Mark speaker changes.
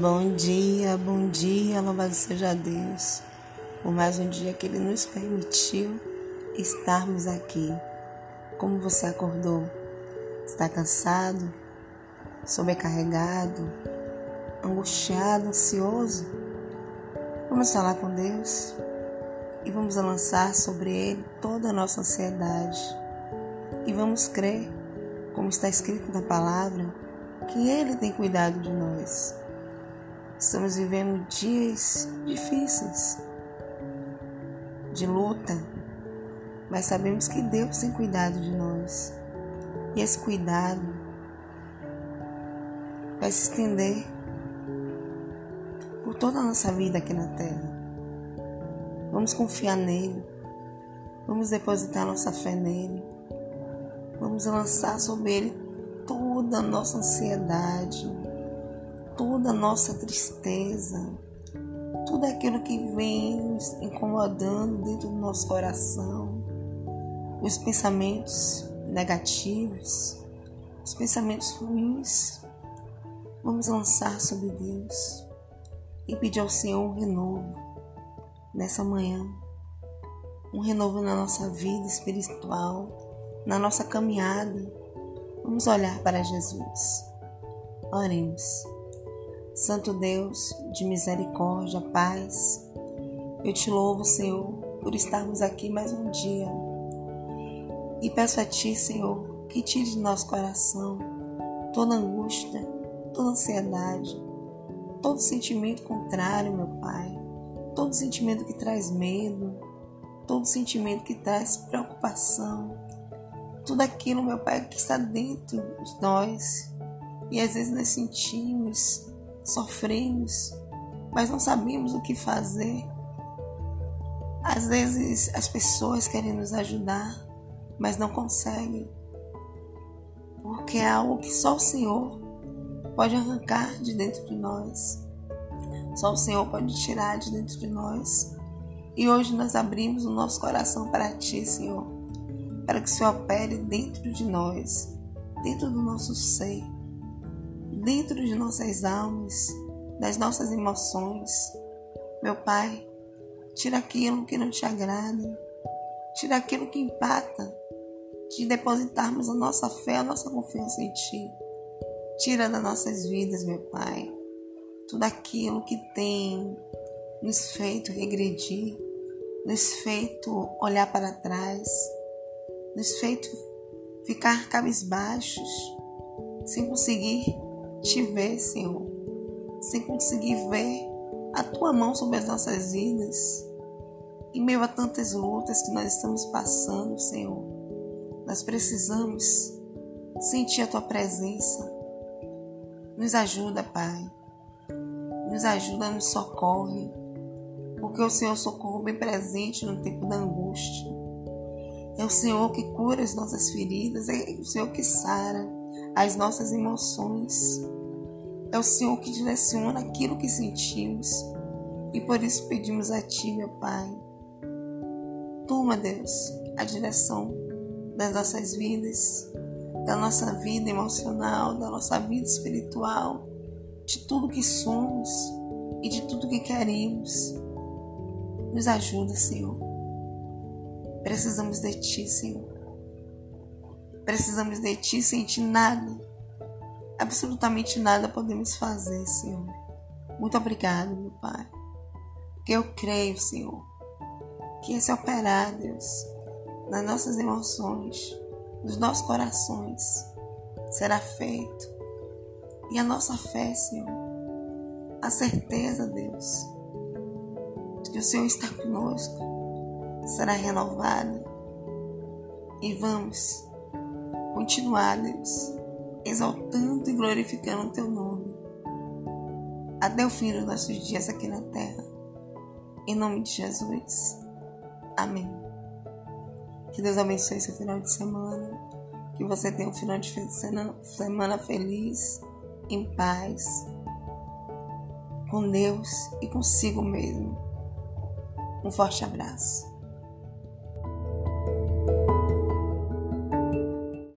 Speaker 1: Bom dia, bom dia, louvado seja Deus, por mais um dia que Ele nos permitiu estarmos aqui. Como você acordou? Está cansado? Sobrecarregado? Angustiado? Ansioso? Vamos falar com Deus e vamos lançar sobre Ele toda a nossa ansiedade e vamos crer, como está escrito na palavra, que Ele tem cuidado de nós. Estamos vivendo dias difíceis, de luta, mas sabemos que Deus tem cuidado de nós. E esse cuidado vai se estender por toda a nossa vida aqui na terra. Vamos confiar nele. Vamos depositar nossa fé nele. Vamos lançar sobre ele toda a nossa ansiedade toda a nossa tristeza, tudo aquilo que vem nos incomodando dentro do nosso coração, os pensamentos negativos, os pensamentos ruins, vamos lançar sobre Deus e pedir ao Senhor um renovo nessa manhã, um renovo na nossa vida espiritual, na nossa caminhada. Vamos olhar para Jesus. Oremos. Santo Deus de misericórdia, paz, eu te louvo, Senhor, por estarmos aqui mais um dia. E peço a Ti, Senhor, que tire de nosso coração toda angústia, toda ansiedade, todo sentimento contrário, meu Pai, todo sentimento que traz medo, todo sentimento que traz preocupação, tudo aquilo, meu Pai, que está dentro de nós e às vezes nós sentimos sofremos, mas não sabemos o que fazer. Às vezes as pessoas querem nos ajudar, mas não conseguem, porque é algo que só o Senhor pode arrancar de dentro de nós. Só o Senhor pode tirar de dentro de nós. E hoje nós abrimos o nosso coração para Ti, Senhor, para que o Senhor opere dentro de nós, dentro do nosso ser dentro de nossas almas, das nossas emoções. Meu Pai, tira aquilo que não te agrada, tira aquilo que empata de depositarmos a nossa fé, a nossa confiança em Ti. Tira das nossas vidas, meu Pai, tudo aquilo que tem nos feito regredir, nos feito olhar para trás, nos feito ficar cabisbaixos, sem conseguir te ver, Senhor, sem conseguir ver a tua mão sobre as nossas vidas. Em meio a tantas lutas que nós estamos passando, Senhor, nós precisamos sentir a tua presença. Nos ajuda, Pai. Nos ajuda, nos socorre. Porque o Senhor socorro bem presente no tempo da angústia. É o Senhor que cura as nossas feridas, é o Senhor que sara as nossas emoções. É o Senhor que direciona aquilo que sentimos. E por isso pedimos a Ti, meu Pai. Toma, Deus, a direção das nossas vidas, da nossa vida emocional, da nossa vida espiritual, de tudo que somos e de tudo que queremos. Nos ajuda, Senhor. Precisamos de Ti, Senhor. Precisamos de Ti, sentir nada, absolutamente nada podemos fazer, Senhor. Muito obrigado, meu Pai. Porque eu creio, Senhor, que esse operar, Deus, nas nossas emoções, nos nossos corações, será feito. E a nossa fé, Senhor, a certeza, Deus, de que o Senhor está conosco, será renovada. E vamos continuar, Deus, exaltando e glorificando o teu nome até o fim dos nossos dias aqui na terra. Em nome de Jesus. Amém. Que Deus abençoe seu final de semana. Que você tenha um final de semana feliz, em paz, com Deus e consigo mesmo. Um forte abraço.